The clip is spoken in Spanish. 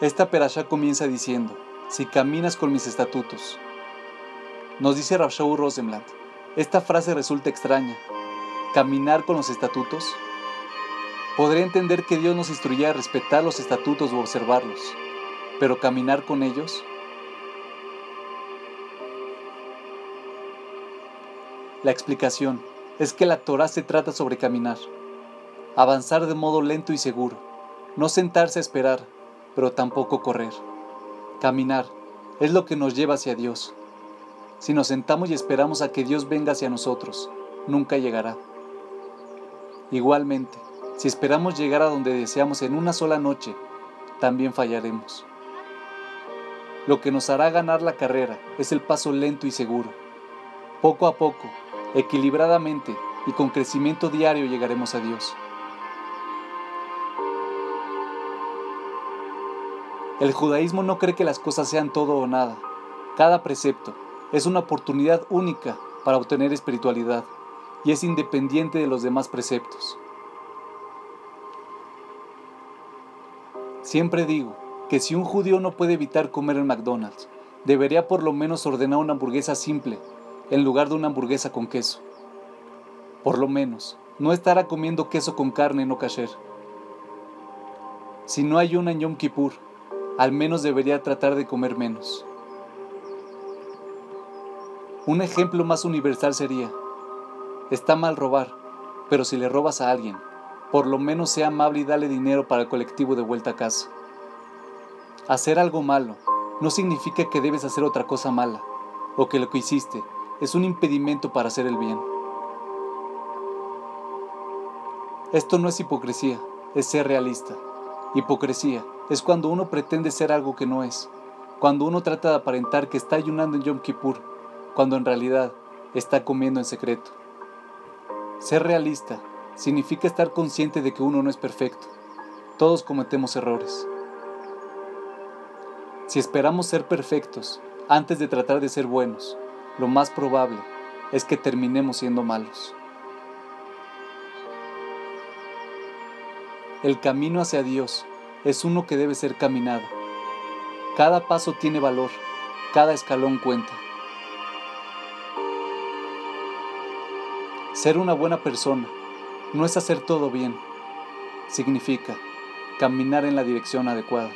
Esta perashá comienza diciendo, si caminas con mis estatutos. Nos dice Rav Shaul Rosenblatt, esta frase resulta extraña. ¿Caminar con los estatutos? Podría entender que Dios nos instruye a respetar los estatutos o observarlos, pero caminar con ellos. La explicación es que la Torah se trata sobre caminar, avanzar de modo lento y seguro, no sentarse a esperar, pero tampoco correr. Caminar es lo que nos lleva hacia Dios. Si nos sentamos y esperamos a que Dios venga hacia nosotros, nunca llegará. Igualmente, si esperamos llegar a donde deseamos en una sola noche, también fallaremos. Lo que nos hará ganar la carrera es el paso lento y seguro. Poco a poco, equilibradamente y con crecimiento diario llegaremos a Dios. El judaísmo no cree que las cosas sean todo o nada. Cada precepto es una oportunidad única para obtener espiritualidad y es independiente de los demás preceptos. Siempre digo que si un judío no puede evitar comer en McDonald's, debería por lo menos ordenar una hamburguesa simple en lugar de una hamburguesa con queso. Por lo menos, no estará comiendo queso con carne no kasher. Si no hay una en Yom Kippur, al menos debería tratar de comer menos. Un ejemplo más universal sería, está mal robar, pero si le robas a alguien, por lo menos sea amable y dale dinero para el colectivo de vuelta a casa. Hacer algo malo no significa que debes hacer otra cosa mala, o que lo que hiciste es un impedimento para hacer el bien. Esto no es hipocresía, es ser realista. Hipocresía es cuando uno pretende ser algo que no es, cuando uno trata de aparentar que está ayunando en Yom Kippur, cuando en realidad está comiendo en secreto. Ser realista significa estar consciente de que uno no es perfecto. Todos cometemos errores. Si esperamos ser perfectos antes de tratar de ser buenos, lo más probable es que terminemos siendo malos. El camino hacia Dios es uno que debe ser caminado. Cada paso tiene valor, cada escalón cuenta. Ser una buena persona no es hacer todo bien, significa caminar en la dirección adecuada.